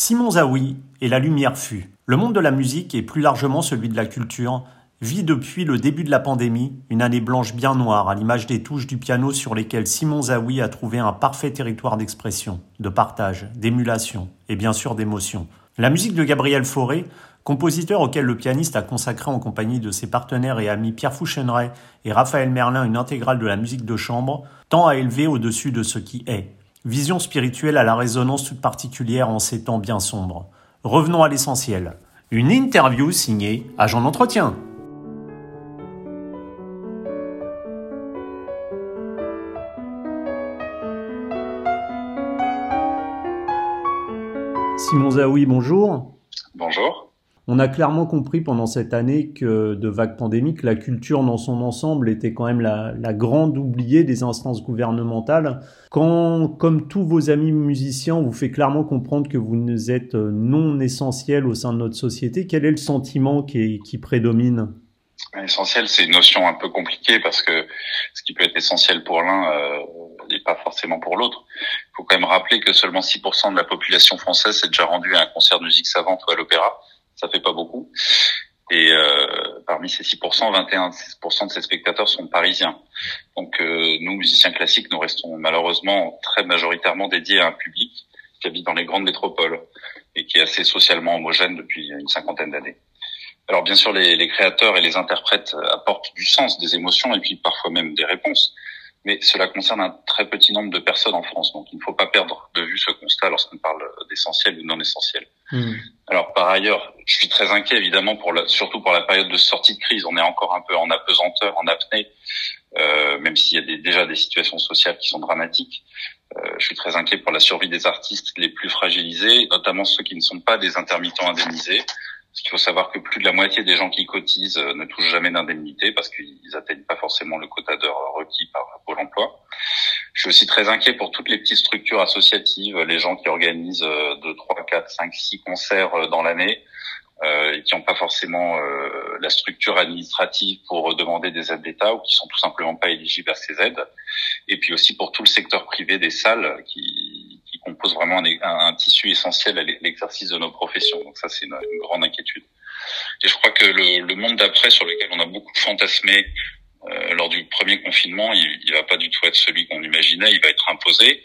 Simon Zawi et la lumière fut. Le monde de la musique et plus largement celui de la culture vit depuis le début de la pandémie une année blanche bien noire à l'image des touches du piano sur lesquelles Simon Zawi a trouvé un parfait territoire d'expression, de partage, d'émulation et bien sûr d'émotion. La musique de Gabriel Fauré, compositeur auquel le pianiste a consacré en compagnie de ses partenaires et amis Pierre Fouchenray et Raphaël Merlin une intégrale de la musique de chambre, tend à élever au-dessus de ce qui est, Vision spirituelle à la résonance toute particulière en ces temps bien sombres. Revenons à l'essentiel. Une interview signée Agent d'entretien. Simon Zaoui, bonjour. Bonjour. On a clairement compris pendant cette année que de vague pandémique, la culture dans son ensemble était quand même la, grande oubliée des instances gouvernementales. Quand, comme tous vos amis musiciens, vous fait clairement comprendre que vous êtes non essentiel au sein de notre société, quel est le sentiment qui, prédomine? Essentiel, c'est une notion un peu compliquée parce que ce qui peut être essentiel pour l'un euh, n'est pas forcément pour l'autre. Il faut quand même rappeler que seulement 6% de la population française s'est déjà rendue à un concert de musique savante ou à l'opéra ça fait pas beaucoup. Et euh, parmi ces 6%, 21% de ces spectateurs sont parisiens. Donc euh, nous, musiciens classiques, nous restons malheureusement très majoritairement dédiés à un public qui habite dans les grandes métropoles et qui est assez socialement homogène depuis une cinquantaine d'années. Alors bien sûr, les, les, créateurs et les interprètes apportent du sens, des émotions et puis parfois même des réponses mais cela concerne un très petit nombre de personnes en France. Donc, il ne faut pas perdre de vue ce constat lorsqu'on parle d'essentiel ou non essentiel. Hmm. Alors, par ailleurs, je suis très inquiet, évidemment, pour la, surtout pour la période de sortie de crise. On est encore un peu en apesanteur, en apnée, euh, même s'il y a des, déjà des situations sociales qui sont dramatiques. Euh, je suis très inquiet pour la survie des artistes les plus fragilisés, notamment ceux qui ne sont pas des intermittents indemnisés. Qu'il faut savoir que plus de la moitié des gens qui cotisent euh, ne touchent jamais d'indemnité parce qu'ils atteignent pas forcément le quota d'heures requis par Pôle emploi. Je suis aussi très inquiet pour toutes les petites structures associatives, les gens qui organisent 2, 3, 4, 5, 6 concerts euh, dans l'année euh, et qui n'ont pas forcément la structure administrative pour demander des aides d'État ou qui sont tout simplement pas éligibles à ces aides. Et puis aussi pour tout le secteur privé des salles qui pose vraiment un, tissu essentiel à l'exercice de nos professions. Donc ça, c'est une, grande inquiétude. Et je crois que le, monde d'après, sur lequel on a beaucoup fantasmé euh, lors du premier confinement, il, il va pas du tout être celui qu'on imaginait. Il va être imposé.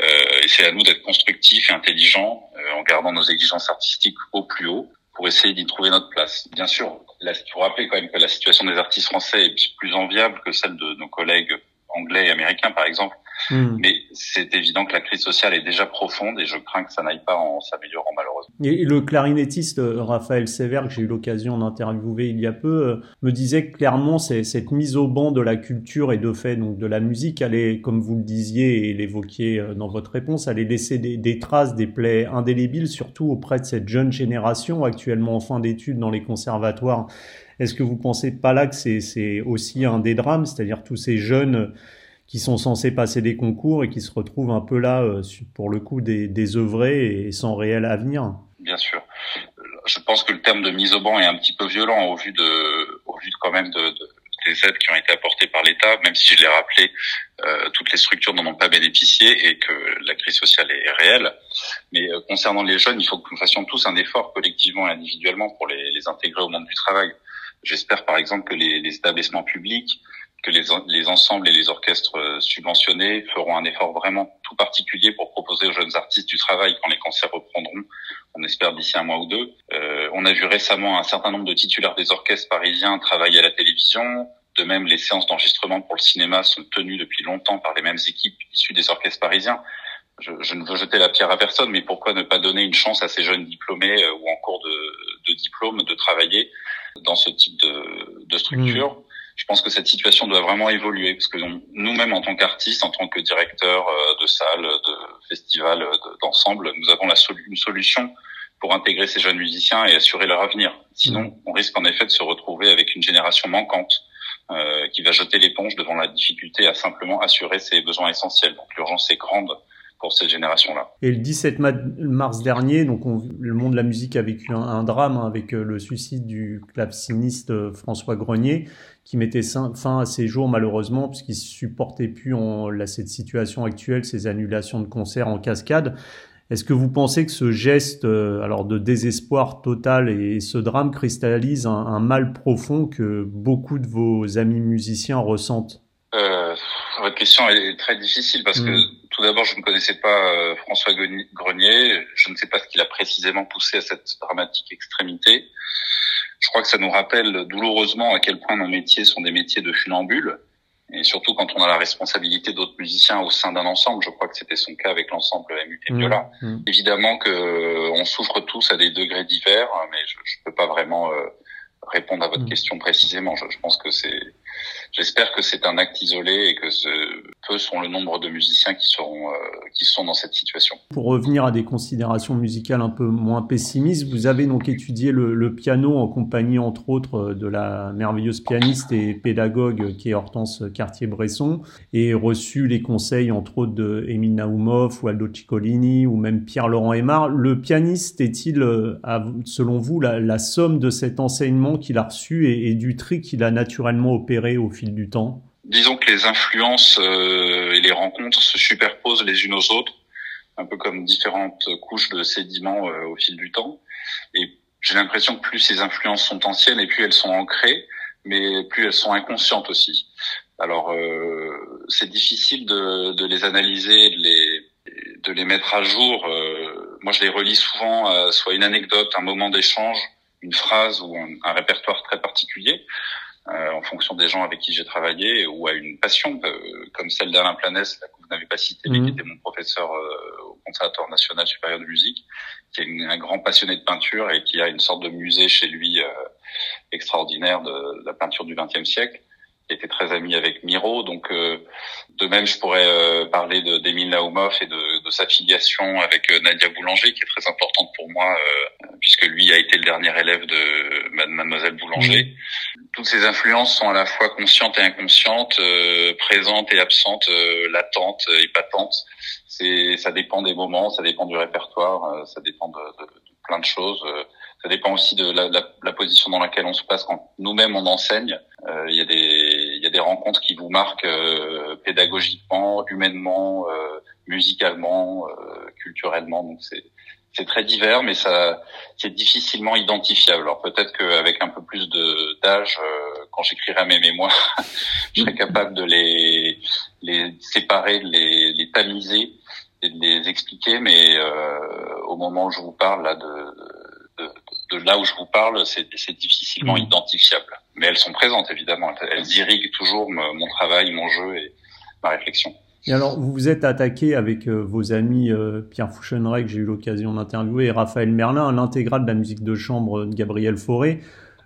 Euh, et c'est à nous d'être constructifs et intelligents euh, en gardant nos exigences artistiques au plus haut pour essayer d'y trouver notre place. Bien sûr, il faut rappeler quand même que la situation des artistes français est plus enviable que celle de nos collègues anglais et américains, par exemple. Hmm. Mais c'est évident que la crise sociale est déjà profonde et je crains que ça n'aille pas en s'améliorant malheureusement. Et le clarinettiste euh, Raphaël Sévère, que j'ai eu l'occasion d'interviewer il y a peu, euh, me disait clairement c'est cette mise au banc de la culture et de fait donc de la musique allait, comme vous le disiez et l'évoquiez euh, dans votre réponse, allait laisser des, des traces, des plaies indélébiles, surtout auprès de cette jeune génération actuellement en fin d'études dans les conservatoires. Est-ce que vous pensez pas là que c'est aussi un des drames, c'est-à-dire tous ces jeunes qui sont censés passer des concours et qui se retrouvent un peu là, euh, pour le coup, des, désœuvrés et sans réel avenir. Bien sûr. Je pense que le terme de mise au banc est un petit peu violent au vu de, au vu de quand même de, des aides qui ont été apportées par l'État, même si je l'ai rappelé, euh, toutes les structures n'en ont pas bénéficié et que la crise sociale est réelle. Mais euh, concernant les jeunes, il faut que nous fassions tous un effort collectivement et individuellement pour les, les intégrer au monde du travail. J'espère par exemple que les, les établissements publics que les, les, ensembles et les orchestres euh, subventionnés feront un effort vraiment tout particulier pour proposer aux jeunes artistes du travail quand les concerts reprendront, on espère d'ici un mois ou deux. Euh, on a vu récemment un certain nombre de titulaires des orchestres parisiens travailler à la télévision. De même, les séances d'enregistrement pour le cinéma sont tenues depuis longtemps par les mêmes équipes issues des orchestres parisiens. Je, je, ne veux jeter la pierre à personne, mais pourquoi ne pas donner une chance à ces jeunes diplômés euh, ou en cours de, de diplôme de travailler dans ce type de, de structure? Mmh je pense que cette situation doit vraiment évoluer parce que nous-mêmes en tant qu'artistes, en tant que directeurs euh, de salles, de festivals, d'ensemble, nous avons la une solution pour intégrer ces jeunes musiciens et assurer leur avenir. Sinon, mmh. on risque en effet de se retrouver avec une génération manquante euh, qui va jeter l'éponge devant la difficulté à simplement assurer ses besoins essentiels. Donc l'urgence est grande pour cette génération-là. Et le 17 mars dernier, donc le monde de la musique a vécu un, drame hein, avec euh, le suicide du claveciniste euh, François Grenier, qui mettait fin à ses jours malheureusement puisqu'il supportait plus en, cette situation actuelle, ces annulations de concerts en cascade. Est-ce que vous pensez que ce geste euh, alors de désespoir total et ce drame cristallise un, mal profond que beaucoup de vos amis musiciens ressentent? Euh, Votre question est très difficile parce que mm. Tout d'abord, je ne connaissais pas euh, François Grenier. Je ne sais pas ce qu'il a précisément poussé à cette dramatique extrémité. Je crois que ça nous rappelle douloureusement à quel point nos métiers sont des métiers de funambules et surtout quand on a la responsabilité d'autres musiciens au sein d'un ensemble, je crois que c'était son cas avec l'ensemble MU et Viola. Mmh, mmh. Évidemment que euh, on souffre tous à des degrés divers, mais je ne peux pas vraiment euh, répondre à votre mmh. question précisément. Je, je pense que c'est J'espère que c'est un acte isolé et que peu sont le nombre de musiciens qui seront euh, qui sont dans cette situation. Pour revenir à des considérations musicales un peu moins pessimistes, vous avez donc étudié le, piano en compagnie entre autres de la merveilleuse pianiste et pédagogue qui est Hortense Cartier-Bresson et reçu les conseils entre autres de Émile ou Aldo Ciccolini ou même Pierre-Laurent Aymar. Le pianiste est-il, euh, selon vous, la, somme de cet enseignement qu'il a reçu et du tri qu'il a naturellement opéré au fil du temps Disons que les influences euh, et les rencontres se superposent les unes aux autres, un peu comme différentes couches de sédiments euh, au fil du temps. Et j'ai l'impression que plus ces influences sont anciennes et plus elles sont ancrées, mais plus elles sont inconscientes aussi. Alors euh, c'est difficile de, de, les analyser, de les, de les mettre à jour. moi je les relis souvent à soit une anecdote, un moment d'échange, une phrase ou un répertoire très particulier. Euh, en fonction des gens avec qui j'ai travaillé ou à une passion euh, comme celle d'Alain Planès que vous n'avez pas cité mais qui mhm. était mon professeur euh, au Conservatoire national supérieur de musique qui est un grand passionné de peinture et qui a une sorte de musée chez lui extraordinaire de, de, la peinture du XXe siècle qui était très ami avec Miro. Donc, euh, de même, je pourrais euh, parler de d'Émile Naumov et de, de, sa filiation avec euh, Nadia Boulanger, qui est très importante pour moi, puisque lui a été le dernier élève de Mademoiselle Boulanger. Toutes ces influences sont à la fois conscientes et inconscientes, présentes et absentes, latentes et patentes. C'est, ça dépend des moments, ça dépend du répertoire, ça dépend de, de, de plein de choses. Ça dépend aussi de la, la, la, position dans laquelle on se passe quand nous-mêmes on enseigne. Il y a des des rencontres qui vous marquent euh, pédagogiquement, humainement, euh, musicalement, euh, culturellement. Donc c'est c'est très divers, mais ça c'est difficilement identifiable. Alors peut-être qu'avec un peu plus de d'âge, quand j'écrirai mes mémoires, je serai capable de les les séparer, de les, les tamiser et de les expliquer. Mais au moment où je vous parle là de, de, de là où je vous parle, c'est difficilement mmh. identifiable mais elles sont présentes évidemment. Elles, irriguent toujours mon travail, mon jeu et ma réflexion. Et alors, vous vous êtes attaqué avec euh, vos amis euh, Pierre Fouchenray, que j'ai eu l'occasion d'interviewer, et Raphaël Merlin, à l'intégrale de la musique de chambre de Gabriel Fauré.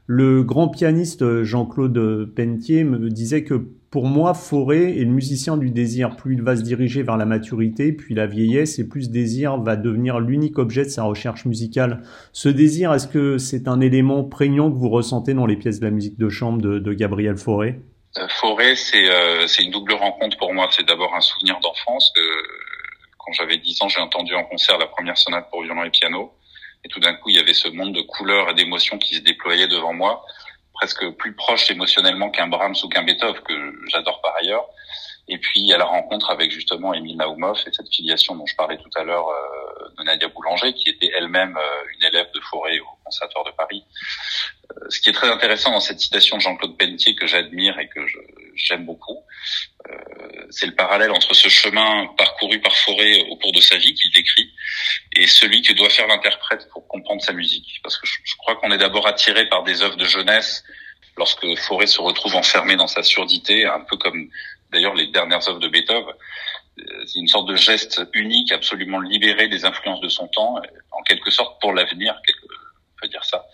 Le grand pianiste euh, Jean-Claude Pentier me disait que pour moi, Forêt est le musicien du désir. Plus il va se diriger vers la maturité, puis la vieillesse, et plus ce désir va devenir l'unique objet de sa recherche musicale. Ce désir, est-ce que c'est un élément prégnant que vous ressentez dans les pièces de la musique de chambre de, Gabriel Fauré? Euh, Fauré, c'est euh, une double rencontre pour moi. C'est d'abord un souvenir d'enfance que quand j'avais 10 ans, j'ai entendu en concert la première sonate pour violon et piano. Et tout d'un coup, il y avait ce monde de couleurs et d'émotions qui se déployait devant moi presque plus proche émotionnellement qu'un Brahms ou qu'un Beethoven, que j'adore par ailleurs. Et puis à la rencontre avec justement Émile Naumov et cette filiation dont je parlais tout à l'heure euh, de Nadia Boulanger, qui était elle-même euh, une élève de Forêt au Conservatoire de Paris. Euh, ce qui est très intéressant dans cette citation de Jean-Claude Pelletier que j'admire et que j'aime beaucoup, c'est le parallèle entre ce chemin parcouru par Forêt au cours de sa vie qu'il décrit et celui que doit faire l'interprète pour comprendre sa musique. Parce que je, je crois qu'on est d'abord attiré par des œuvres de jeunesse lorsque Forêt se retrouve enfermé dans sa surdité, un peu comme d'ailleurs les dernières œuvres de Beethoven. Euh, c'est une sorte de geste unique, absolument libéré des influences de son temps, en quelque sorte pour l'avenir, on peut dire ça.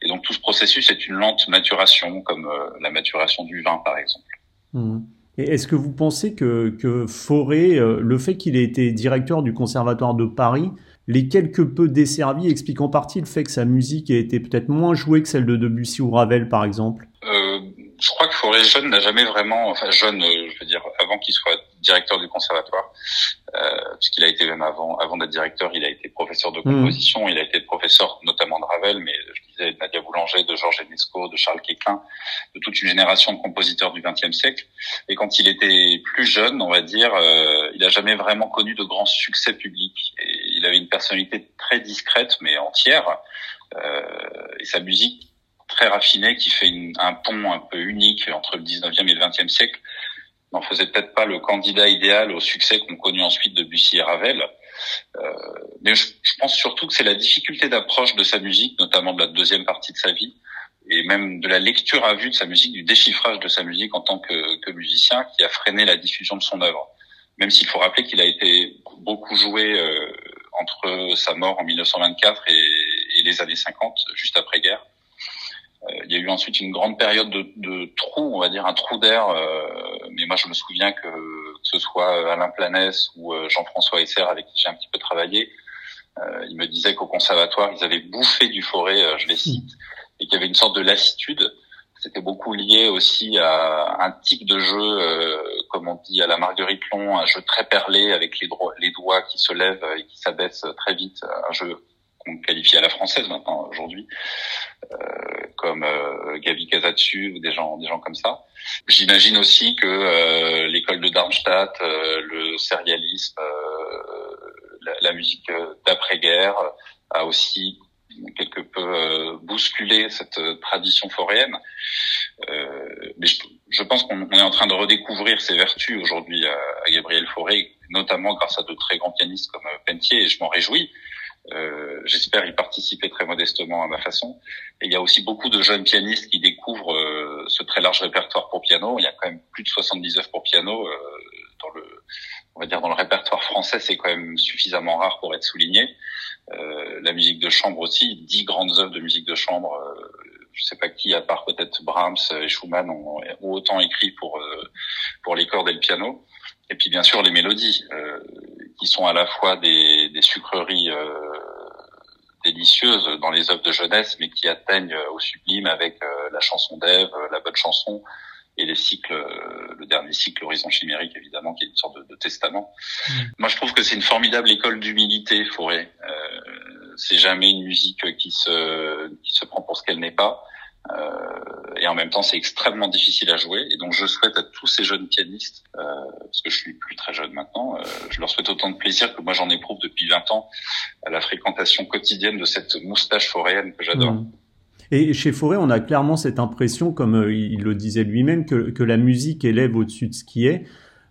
Et donc tout ce processus est une lente maturation, comme euh, la maturation du vin, par exemple. Mmh. Et est-ce que vous pensez que, que euh, le fait qu'il ait été directeur du Conservatoire de Paris, les quelque peu desservi explique en partie le fait que sa musique a été peut-être moins jouée que celle de Debussy ou Ravel, par exemple? Euh, Je crois que Forêt Jeune n'a jamais vraiment, enfin jeune, euh, je veux dire, avant qu'il soit directeur du conservatoire, euh, puisqu'il a été même avant, avant d'être directeur, il a été professeur de mmh. composition, il a été professeur notamment de Ravel, mais je disais de Nadia Boulanger, de Georges Enesco, de Charles Quéclin, de toute une génération de compositeurs du XXe siècle. Et quand il était plus jeune, on va dire, euh, il a jamais vraiment connu de grands succès publics. Et il avait une personnalité très discrète mais entière, et sa musique très raffinée qui fait un pont un peu unique entre le 19e et le 20e siècle n'en faisait peut-être pas le candidat idéal au succès qu'ont connu ensuite Debussy et Ravel. Euh, mais je, pense surtout que c'est la difficulté d'approche de sa musique, notamment de la deuxième partie de sa vie, et même de la lecture à vue de sa musique, du déchiffrage de sa musique en tant que, que musicien, qui a freiné la diffusion de son œuvre. Même s'il faut rappeler qu'il a été beaucoup joué euh, entre sa mort en 1924 et, et les années 50, juste après-guerre. Euh, il y a eu ensuite une grande période de, de trou, on va dire un trou d'air. Euh, mais moi, je me souviens que, que ce soit Alain Planès ou euh, Jean-François Esser, avec qui j'ai un petit peu travaillé, euh, ils me disaient qu'au conservatoire, ils avaient bouffé du forêt, je les cite, et qu'il y avait une sorte de lassitude. C'était beaucoup lié aussi à un type de jeu, comme on dit à la Marguerite Long, un jeu très perlé avec les, les doigts qui se lèvent et qui s'abaissent très vite, un jeu qu'on qualifie à la française maintenant aujourd'hui, euh, euh, Gabi Casatsu ou des gens, des gens comme ça. J'imagine aussi que euh, l'école de Darmstadt, le sérialisme, la, musique d'après-guerre a aussi quelque peu bousculé cette tradition foréenne. mais je, je pense qu'on est en train de redécouvrir ses vertus aujourd'hui à, à, Gabriel Fauré, notamment grâce à de très grands pianistes comme Pentier, et je m'en réjouis. Euh, j'espère y participer très modestement à ma façon. Et il y a aussi beaucoup de jeunes pianistes qui découvrent euh, ce très large répertoire pour piano. Il y a quand même plus de 70 œuvres pour piano euh, dans le, on va dire dans le répertoire français, c'est quand même suffisamment rare pour être souligné. la musique de chambre aussi, dix grandes œuvres de musique de chambre. je sais pas qui, à part peut-être Brahms et Schumann, ont, autant écrit pour pour les cordes et le piano. Et puis bien sûr les mélodies, euh, qui sont à la fois des, des sucreries euh, délicieuses dans les œuvres de jeunesse, mais qui atteignent au sublime avec euh, la chanson d'Ève, la bonne chanson, et les cycles, le dernier cycle Horizon chimérique évidemment, qui est une sorte de, de testament. Mmh. Moi, je trouve que c'est une formidable école d'humilité, Forêt. Euh, c'est jamais une musique qui se qui se prend pour ce qu'elle n'est pas. Euh, et en même temps, c'est extrêmement difficile à jouer. Et donc, je souhaite à tous ces jeunes pianistes, euh, parce que je suis plus très jeune maintenant, euh, je leur souhaite autant de plaisir que moi j'en éprouve depuis 20 ans à la fréquentation quotidienne de cette moustache foréenne que j'adore. Mmh. Et chez Forêt, on a clairement cette impression, comme il le disait lui-même, que, que la musique élève au-dessus de ce qui est.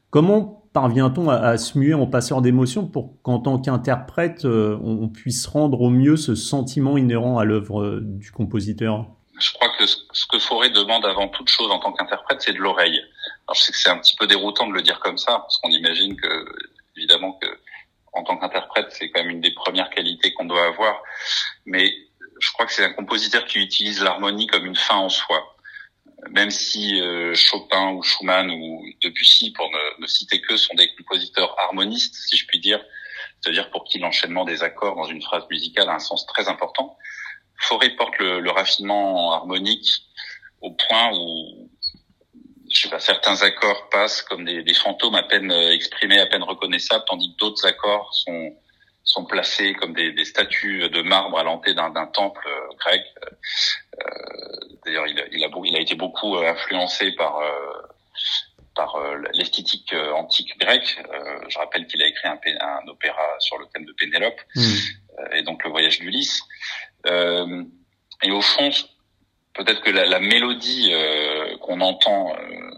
Comment parvient-on à, à, se muer en passeur d'émotions pour qu'en tant qu'interprète, on puisse rendre au mieux ce sentiment inhérent à l'œuvre du compositeur? Je crois que ce que Forêt demande avant toute chose en tant qu'interprète, c'est de l'oreille. Alors je sais que c'est un petit peu déroutant de le dire comme ça, parce qu'on imagine que, évidemment, que en tant qu'interprète, c'est quand même une des premières qualités qu'on doit avoir. Mais je crois que c'est un compositeur qui utilise l'harmonie comme une fin en soi. Même si euh, Chopin ou Schumann ou Debussy, pour ne, ne citer que, sont des compositeurs harmonistes, si je puis dire, c'est-à-dire pour qui l'enchaînement des accords dans une phrase musicale a un sens très important. Forêt porte le, le, raffinement harmonique au point où je sais pas, certains accords passent comme des, des, fantômes à peine euh, exprimés, à peine reconnaissables, tandis que d'autres accords sont sont placés comme des, des statues de marbre à l'entrée d'un temple euh, grec. Euh, D'ailleurs, il, il, a, il a été beaucoup euh, influencé par par l'esthétique antique grecque. je rappelle qu'il a écrit un, un, opéra sur le thème de Pénélope mmh. et donc le voyage d'Ulysse. Euh, et au fond, peut-être que la, la mélodie euh, qu'on entend, euh,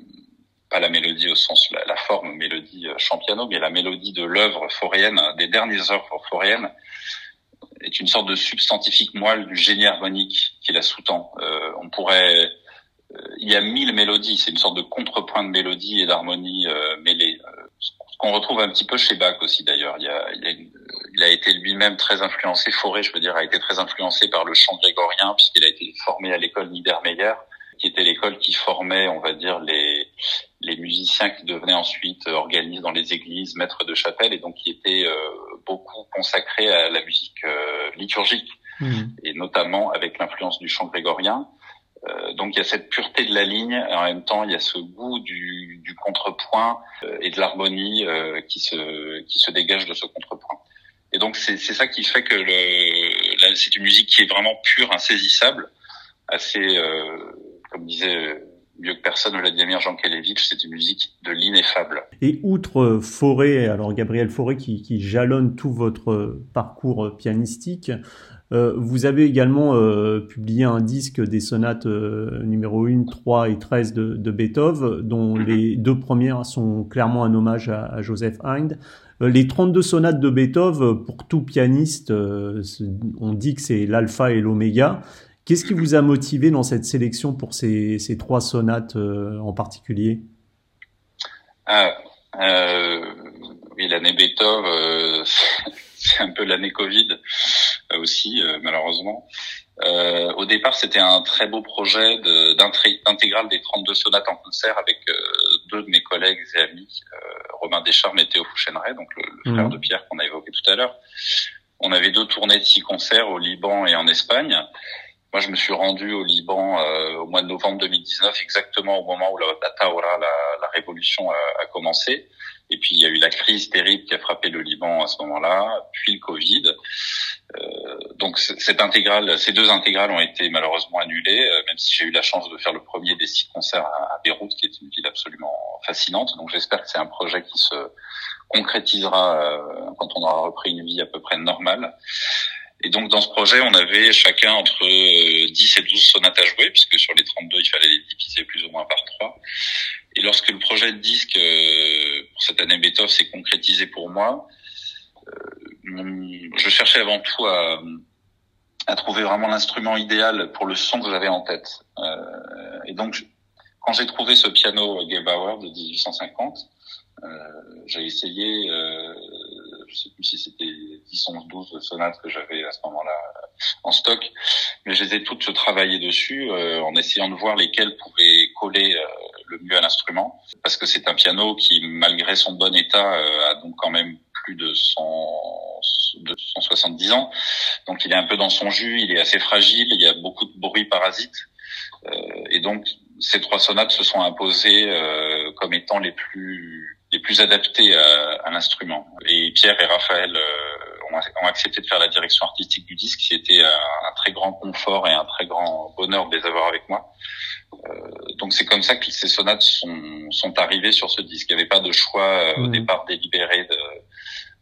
pas la mélodie au sens la, la forme mélodie champiano, mais la mélodie de l'œuvre foréenne, des dernières œuvres foréennes, est une sorte de substantifique moelle du génie harmonique qui la sous-tend. on pourrait il y a mille mélodies, c'est une sorte de contrepoint de mélodie et d'harmonie euh, mêlée. ce qu'on retrouve un petit peu chez Bach aussi d'ailleurs. Il y a, il y a une, il a été lui-même très influencé, Forêt, je veux dire, a été très influencé par le chant grégorien, puisqu'il a été formé à l'école Niedermeyer, qui était l'école qui formait, on va dire, les, les musiciens qui devenaient ensuite organistes dans les églises, maîtres de chapelle, et donc qui étaient euh, beaucoup consacrés à la musique euh, liturgique, mmh. et notamment avec l'influence du chant grégorien. Euh, donc il y a cette pureté de la ligne, et en même temps il y a ce goût du, du contrepoint euh, et de l'harmonie euh, qui se qui se dégage de ce contrepoint. Et donc c'est ça qui fait que c'est une musique qui est vraiment pure, insaisissable, assez, euh, comme disait mieux que personne Vladimir Jankélévitch, c'est une musique de l'ineffable. Et outre Forêt, alors Gabriel Forêt qui, qui jalonne tout votre parcours pianistique, euh, vous avez également euh, publié un disque des sonates euh, numéro 1, 3 et 13 de, de Beethoven, dont mhm. les deux premières sont clairement un hommage à, à Joseph Haydn. Les 32 sonates de Beethoven, pour tout pianiste, on dit que c'est l'alpha et l'oméga. Qu'est-ce qui vous a motivé dans cette sélection pour ces, ces trois sonates en particulier? Ah, Oui, l'année Beethoven, c'est un peu l'année Covid euh, aussi, euh, malheureusement. Euh, au départ, c'était un très beau projet d'intégrale des 32 sonates en concert avec deux de mes collègues et amis, Romain Descharmes et Théo Fouchenray, donc le, frère mhm. de Pierre qu'on a évoqué tout à l'heure. On avait deux tournées de six concerts au Liban et en Espagne. Moi, je me suis rendu au Liban au mois de novembre 2019, exactement au moment où la, la la, la révolution a, a, commencé. Et puis, il y a eu la crise terrible qui a frappé le Liban à ce moment-là, puis le Covid. Euh, donc cette intégrale, ces deux intégrales ont été malheureusement annulées, euh, même si j'ai eu la chance de faire le premier des six concerts à, Beyrouth, qui est une ville absolument fascinante. Donc j'espère que c'est un projet qui se concrétisera euh, quand on aura repris une vie à peu près normale. Et donc dans ce projet, on avait chacun entre 10 et 12 sonates à jouer, puisque sur les 32, il fallait les diviser plus ou moins par trois. Et lorsque le projet de disque pour cette année Beethoven s'est concrétisé pour moi, je cherchais avant tout à, trouver vraiment l'instrument idéal pour le son que j'avais en tête. Euh, et donc, quand j'ai trouvé ce piano Gebauer de 1850, euh, j'ai essayé, euh, je sais plus si c'était 10, 11, 12 sonates que j'avais à ce moment-là en stock, mais je les ai toutes travaillées dessus euh, en essayant de voir lesquelles pouvaient coller euh, le mieux à l'instrument, parce que c'est un piano qui, malgré son bon état, euh, a donc quand même plus de 100, de 170 ans. Donc il est un peu dans son jus, il est assez fragile, il y a beaucoup de bruit parasite. Euh, et donc ces trois sonates se sont imposées euh, comme étant les plus les plus adaptées à, à l'instrument. Et Pierre et Raphaël euh, ont, ont, accepté de faire la direction artistique du disque, qui était un, un, très grand confort et un très grand bonheur de les avoir avec moi. Euh, donc c'est comme ça que ces sonates sont, sont arrivées sur ce disque. Il n'y avait pas de choix euh, au mmh. départ délibéré de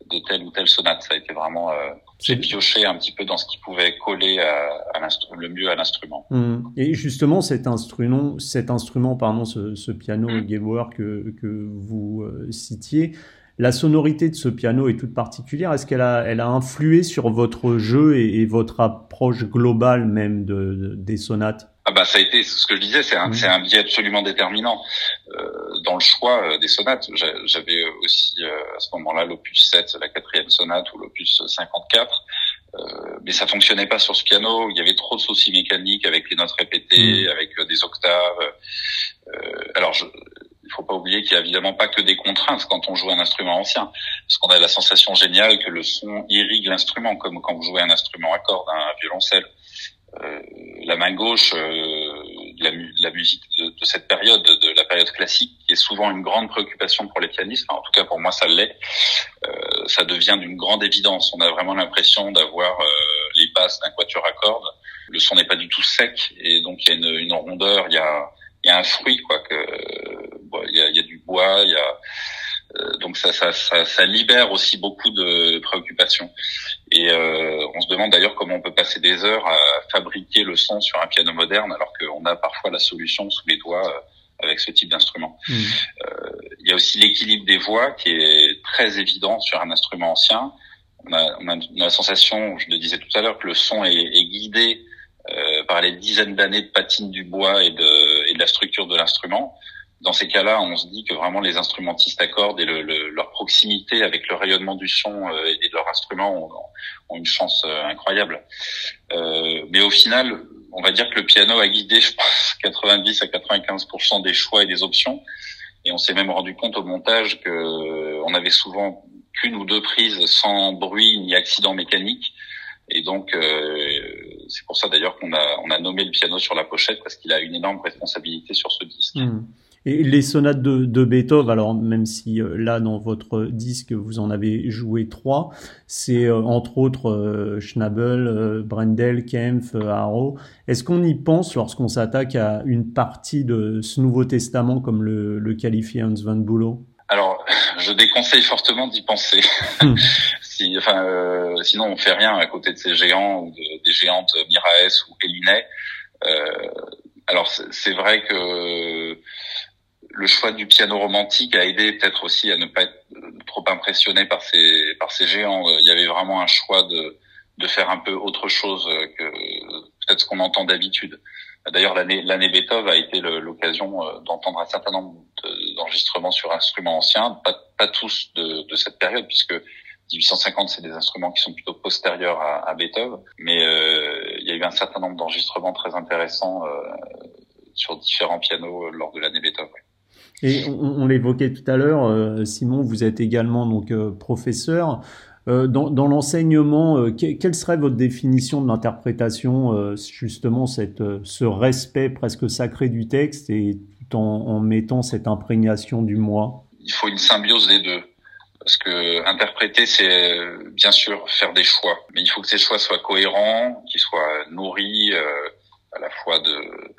de telle ou telle sonate. Ça a été vraiment, euh, j'ai pioché un petit peu dans ce qui pouvait coller à, à le mieux à l'instrument. Mmh. Et justement, cet instrument, cet instrument, pardon, ce, ce piano mmh. que, que vous euh, citiez, la sonorité de ce piano est toute particulière. Est-ce qu'elle a, elle a influé sur votre jeu et, et votre approche globale même de, de, des sonates? Ah bah ça a été ce que je disais, c'est un, c'est un biais absolument déterminant. Euh, dans le choix euh, des sonates. J'avais aussi euh, à ce moment-là l'opus 7, la quatrième sonate, ou l'opus 54. Euh, mais ça fonctionnait pas sur ce piano. Il y avait trop de soucis mécaniques avec les notes répétées, avec des octaves. alors, je, il faut pas oublier qu'il y a évidemment pas que des contraintes quand on joue un instrument ancien, parce qu'on a la sensation géniale que le son irrigue l'instrument, comme quand vous jouez un instrument à cordes, un violoncelle. Euh, la main gauche, euh, la, la, musique de, de, cette période, de la période classique, qui est souvent une grande préoccupation pour les pianistes, en tout cas pour moi ça l'est, euh, ça devient d'une grande évidence. On a vraiment l'impression d'avoir euh, les basses d'un quatuor à cordes. Le son n'est pas du tout sec et donc il y a une, une rondeur, il y a, y a un fruit quoi. Que bon, il, y a, y a du bois, il y a euh, donc ça, ça, ça, ça, libère aussi beaucoup de préoccupations. Et euh, on se demande d'ailleurs comment on peut passer des heures à fabriquer le son sur un piano moderne alors qu'on a parfois la solution sous les doigts euh, avec ce type d'instrument. Mmh. Euh, il y a aussi l'équilibre des voix qui est très évident sur un instrument ancien. On a, on a, la sensation, je le disais tout à l'heure, que le son est, est guidé euh, par les dizaines d'années de patine du bois et de, et de la structure de l'instrument dans ces cas-là, on se dit que vraiment les instrumentistes accordent et le, le, leur proximité avec le rayonnement du son euh, et de leur instrument ont, ont une chance euh, incroyable. Euh, mais au final, on va dire que le piano a guidé, je pense, 90 à 95% des choix et des options. Et on s'est même rendu compte au montage que euh, on avait souvent qu'une ou deux prises sans bruit ni accident mécanique. Et donc, euh, c'est pour ça d'ailleurs qu'on a, on a nommé le piano sur la pochette parce qu'il a une énorme responsabilité sur ce disque. Mmh. Et les sonates de, Beethoven, alors même si euh, là dans votre disque vous en avez joué trois, c'est euh, entre autres euh, Schnabel, Brendel, Kempf, Haro. Est-ce qu'on y pense lorsqu'on s'attaque à une partie de ce Nouveau Testament comme le, le qualifie Hans van Bülow Alors, je déconseille fortement d'y penser. Hmm. si, enfin, sinon on fait rien à côté de ces géants ou des géantes Miraes ou Elinet. alors c'est vrai que le choix du piano romantique a aidé peut-être aussi à ne pas être trop impressionné par ces par ces géants. Il y avait vraiment un choix de de faire un peu autre chose que peut-être ce qu'on entend d'habitude. D'ailleurs, l'année l'année Beethoven a été l'occasion euh, d'entendre un certain nombre d'enregistrements sur instruments anciens, pas pas tous de, de cette période puisque 1850 c'est des instruments qui sont plutôt postérieurs à, à Beethoven, mais euh, il y a eu un certain nombre d'enregistrements très intéressants euh, sur différents pianos lors de l'année Beethoven. Et on, l'évoquait tout à l'heure, euh, Simon, vous êtes également donc euh, professeur. Euh, dans, dans l'enseignement, quelle serait votre définition de l'interprétation, justement, cette, ce respect presque sacré du texte et tout en, en mettant cette imprégnation du moi? Il faut une symbiose des deux. Parce que interpréter, c'est bien sûr faire des choix, mais il faut que ces choix soient cohérents, qu'ils soient nourris à la fois de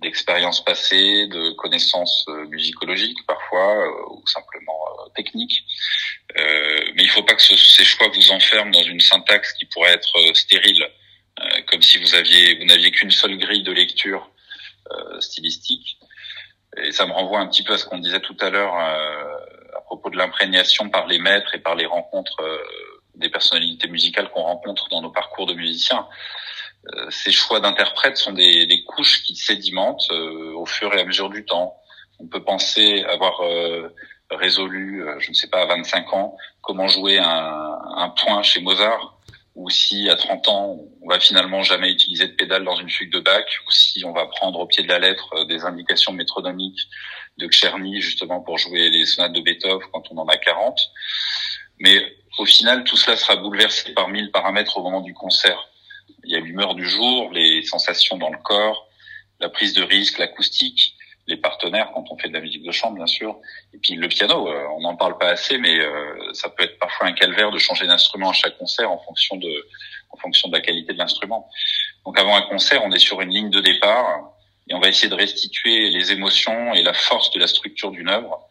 d'expériences passées, de connaissances euh, musicologiques parfois euh, ou simplement euh, techniques. mais il ne faut pas que ces choix vous enferment dans une syntaxe qui pourrait être stérile, comme si vous aviez vous n'aviez qu'une seule grille de lecture stylistique. Et ça me renvoie un petit peu à ce qu'on disait tout à l'heure à propos de l'imprégnation par les maîtres et par les rencontres des personnalités musicales qu'on rencontre dans nos parcours de musiciens. Euh, ces choix d'interprètes sont des, des, couches qui sédimentent euh, au fur et à mesure du temps. On peut penser avoir euh, résolu, je ne sais pas, à 25 ans, comment jouer un, un point chez Mozart, ou si à 30 ans, on va finalement jamais utiliser de pédale dans une fugue de Bach, ou si on va prendre au pied de la lettre des indications métronomiques de Czerny, justement pour jouer les sonates de Beethoven quand on en a 40. Mais au final, tout cela sera bouleversé par mille paramètres au moment du concert. Il y a l'humeur du jour, les sensations dans le corps, la prise de risque, l'acoustique, les partenaires quand on fait de la musique de chambre, bien sûr. Et puis le piano, euh, on n'en parle pas assez, mais euh, ça peut être parfois un calvaire de changer d'instrument à chaque concert en fonction de, en fonction de la qualité de l'instrument. Donc avant un concert, on est sur une ligne de départ et on va essayer de restituer les émotions et la force de la structure d'une œuvre.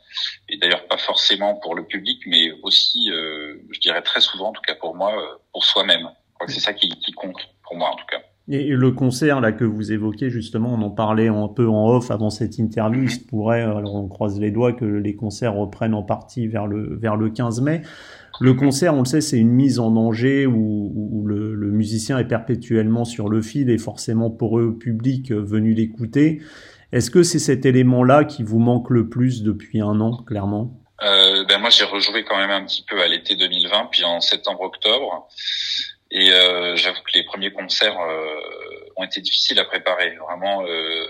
Et d'ailleurs pas forcément pour le public, mais aussi, euh, je dirais très souvent, en tout cas pour moi, pour soi-même. C'est ça qui, qui compte pour moi en tout cas. Et le concert là que vous évoquez justement, on en parlait un peu en off avant cette interview. Il se pourrait, alors on croise les doigts, que les concerts reprennent en partie vers le vers le 15 mai. Le concert, on le sait, c'est une mise en danger où, où le, le, musicien est perpétuellement sur le fil et forcément pour eux, public euh, venu l'écouter. Est-ce que c'est cet élément-là qui vous manque le plus depuis un an, clairement? Euh, ben moi, j'ai rejoué quand même un petit peu à l'été 2020, puis en septembre-octobre. Et euh, j'avoue que les premiers concerts euh, ont été difficiles à préparer. Vraiment, euh,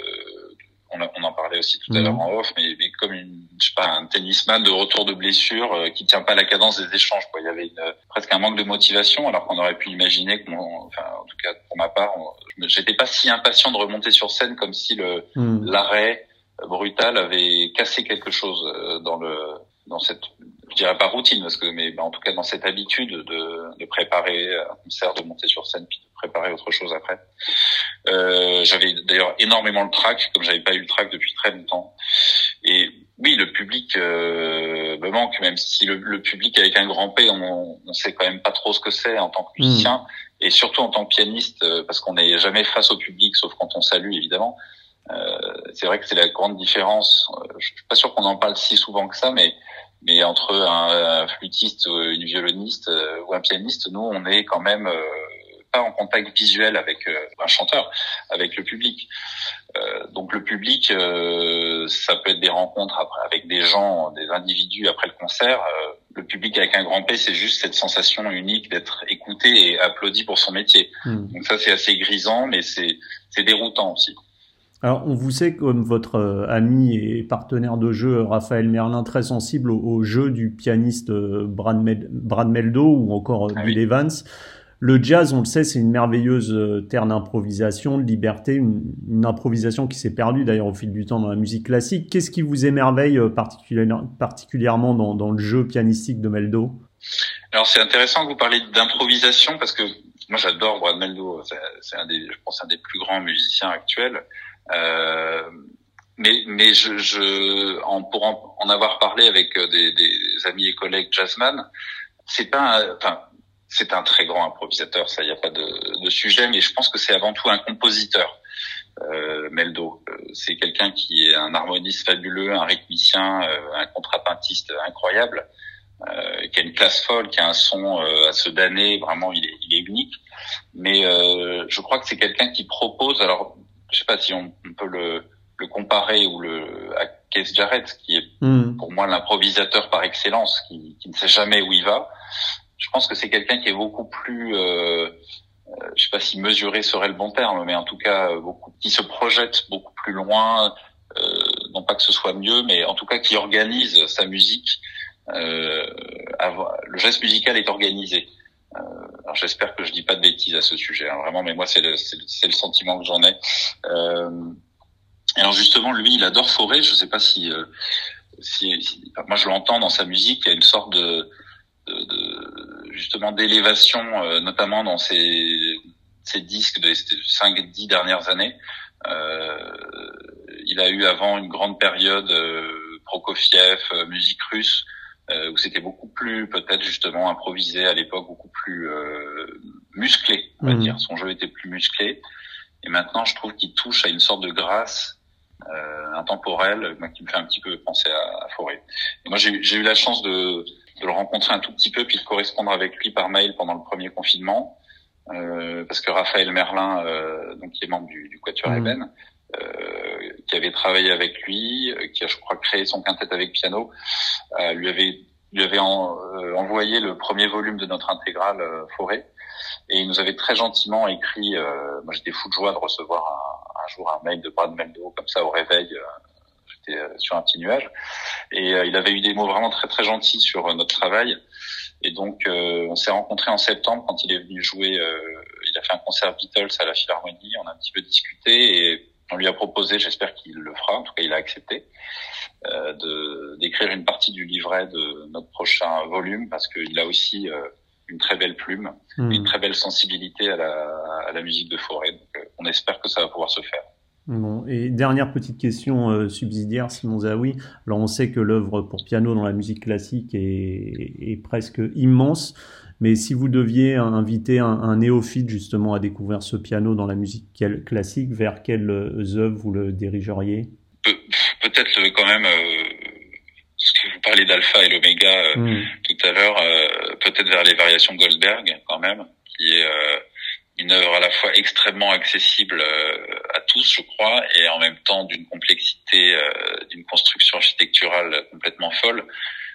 on, on, en parlait aussi tout à l'heure mhm. en off, mais, mais, comme une, je sais pas, un tennisman de retour de blessure euh, qui tient pas la cadence des échanges. Quoi. Il y avait une, presque un manque de motivation, alors qu'on aurait pu imaginer, que, enfin, en tout cas pour ma part, j'étais pas si impatient de remonter sur scène comme si le mhm. l'arrêt brutal avait cassé quelque chose dans le dans cette je dirais pas routine parce que mais bah, en tout cas dans cette habitude de, de préparer un concert de monter sur scène puis de préparer autre chose après euh, j'avais d'ailleurs énormément le track comme j'avais pas eu le track depuis très longtemps et oui le public euh, me manque même si le, le, public avec un grand P on, on sait quand même pas trop ce que c'est en tant que musicien mmh. et surtout en tant que pianiste euh, parce qu'on n'est jamais face au public sauf quand on salue évidemment euh, c'est vrai que c'est la grande différence. Euh, je suis pas sûr qu'on en parle si souvent que ça, mais mais entre un, flûtiste, une violoniste euh, ou un pianiste, nous, on est quand même pas en contact visuel avec un chanteur, avec le public. donc le public, ça peut être des rencontres après, avec des gens, des individus après le concert. le public avec un grand P, c'est juste cette sensation unique d'être écouté et applaudi pour son métier. Hmm. Donc ça, c'est assez grisant, mais c'est déroutant aussi. Alors, on vous sait comme votre euh, ami et partenaire de jeu Raphaël Merlin très sensible au, jeu du pianiste euh, Brad, Meldo ou encore euh, ah Bill Evans. Le jazz, on le sait, c'est une merveilleuse terre d'improvisation, de liberté, une, improvisation qui s'est perdue d'ailleurs au fil du temps dans la musique classique. Qu'est-ce qui vous émerveille particulièrement dans, dans, le jeu pianistique de Meldo? Alors c'est intéressant que vous parliez d'improvisation parce que moi j'adore Brad Meldo, c'est un des, je pense un des plus grands musiciens actuels. Euh, mais mais je, je en, pour en, avoir parlé avec euh, des, des, amis et collègues jazzman, c'est pas enfin c'est un très grand improvisateur, ça y a pas de, de sujet, mais je pense que c'est avant tout un compositeur. Euh, Meldo, euh, c'est quelqu'un qui est un harmoniste fabuleux, un rythmicien, euh, un contrapuntiste incroyable, euh, qui a une classe folle, qui a un son à se damner, vraiment il est, il est unique. Mais je crois que c'est quelqu'un qui propose, alors je sais pas si on, on peut le le comparer ou le à Keith Jarrett, qui est hmm. pour moi l'improvisateur par excellence, qui, qui, ne sait jamais où il va. Je pense que c'est quelqu'un qui est beaucoup plus, euh, euh, je sais pas si mesuré serait le bon terme, mais en tout cas beaucoup, qui se projette beaucoup plus loin. Euh, non pas que ce soit mieux, mais en tout cas qui organise sa musique. Euh, le geste musical est organisé. Euh, alors j'espère que je dis pas de bêtises à ce sujet, hein, vraiment, mais moi c'est le, le, le, sentiment que j'en ai. Euh, alors justement, lui, il adore Forêt. Je sais pas si, euh, si, moi je l'entends dans sa musique. Il y a une sorte de, de, de justement d'élévation, euh, notamment dans ses, ses disques des cinq, dix dernières années. Euh, il a eu avant une grande période euh, Prokofiev, musique russe, où c'était beaucoup plus peut-être justement improvisé à l'époque, beaucoup plus musclé, on va mmh. dire. Son jeu était plus musclé. Et maintenant, je trouve qu'il touche à une sorte de grâce euh, intemporel, qui me fait un petit peu penser à, à Forêt. moi, j'ai eu la chance de, de, le rencontrer un tout petit peu, puis de correspondre avec lui par mail pendant le premier confinement, euh, parce que Raphaël Merlin, euh, donc qui est membre du, du Quatuor mmh. euh, qui avait travaillé avec lui, euh, qui a, je crois, créé son quintet avec piano, euh, lui avait lui avait envoyé le premier volume de notre intégrale Forêt, et il nous avait très gentiment écrit. moi, j'étais fou de joie de recevoir un, jour un mail de Brad Meldo comme ça au réveil. Euh, euh, sur un petit nuage et euh, il avait eu des mots vraiment très très gentils sur notre travail. Et donc on s'est rencontrés en septembre quand il est venu jouer. il a fait un concert Beatles à la Philharmonie. On a un petit peu discuté et on lui a proposé, j'espère qu'il le fera, en tout cas il a accepté, de d'écrire une partie du livret de notre prochain volume parce qu'il a aussi une très belle plume, mmh. une très belle sensibilité à la, à la musique de forêt. Donc, on espère que ça va pouvoir se faire. Bon, et dernière petite question euh, subsidiaire, Simon Zawi. Alors on sait que l'œuvre pour piano dans la musique classique est, est, presque immense, mais si vous deviez inviter un, un, néophyte justement à découvrir ce piano dans la musique classique, vers quelles œuvres vous le dirigeriez? Peut-être euh, quand même, euh, ce que vous parlez d'alpha et l'oméga euh, hmm. tout à l'heure, euh, peut-être vers les variations Goldberg quand même, qui est une œuvre à la fois extrêmement accessible euh, à tous, je crois, et en même temps d'une complexité, euh, d'une construction architecturale complètement folle.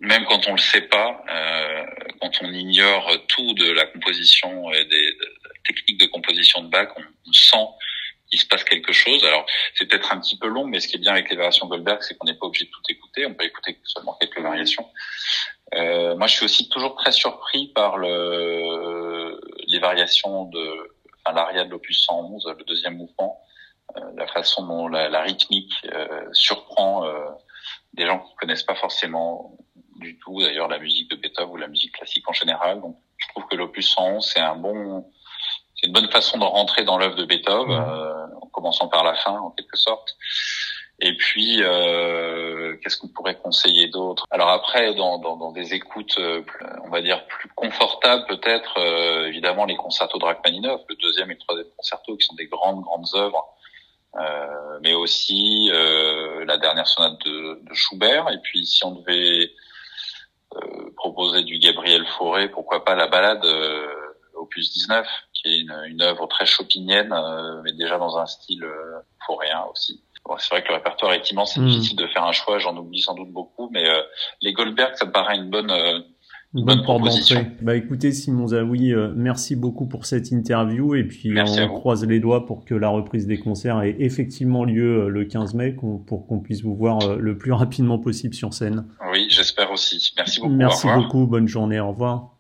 Même quand on le sait pas, euh, quand on ignore tout de la composition et des, techniques de composition de Bach, on, sent qu'il se passe quelque chose. Alors, c'est peut-être un petit peu long, mais ce qui est bien avec les variations Goldberg, c'est qu'on n'est pas obligé de tout écouter. On peut écouter seulement quelques variations. Euh, moi, je suis aussi toujours très surpris par le, les variations de enfin, l'aria de l'opus 111, le deuxième mouvement, euh, la façon dont la, la rythmique euh, surprend des gens qui connaissent pas forcément du tout d'ailleurs la musique de Beethoven ou la musique classique en général. Donc je trouve que l'opus 111 c'est un bon c'est une bonne façon de rentrer dans l'œuvre de Beethoven mmh. En commençant par la fin en quelque sorte. Et puis, euh, qu'est-ce qu'on pourrait conseiller d'autre? Alors après, dans, dans, des écoutes, euh, on va dire plus confortables peut-être, euh, évidemment les concertos de Rachmaninoff, le deuxième et le troisième concerto, qui sont des grandes grandes œuvres, mais aussi la dernière sonate de, de, Schubert. Et puis, si on devait proposer du Gabriel Fauré, pourquoi pas la balade opus 19, qui est une, une œuvre très chopinienne, mais déjà dans un style fauréen aussi c'est vrai que le répertoire est immense, c'est hmm. difficile de faire un choix, j'en oublie sans doute beaucoup, mais euh, les Goldberg, ça me paraît une bonne, euh, une bonne, proposition. Bah écoutez, Simon Zawi, euh, merci beaucoup pour cette interview et puis on croise les doigts pour que la reprise des concerts ait effectivement lieu le 15 mai pour qu'on puisse vous voir le plus rapidement possible sur scène. Oui, j'espère aussi. Merci beaucoup. Merci beaucoup, bonne journée, au revoir.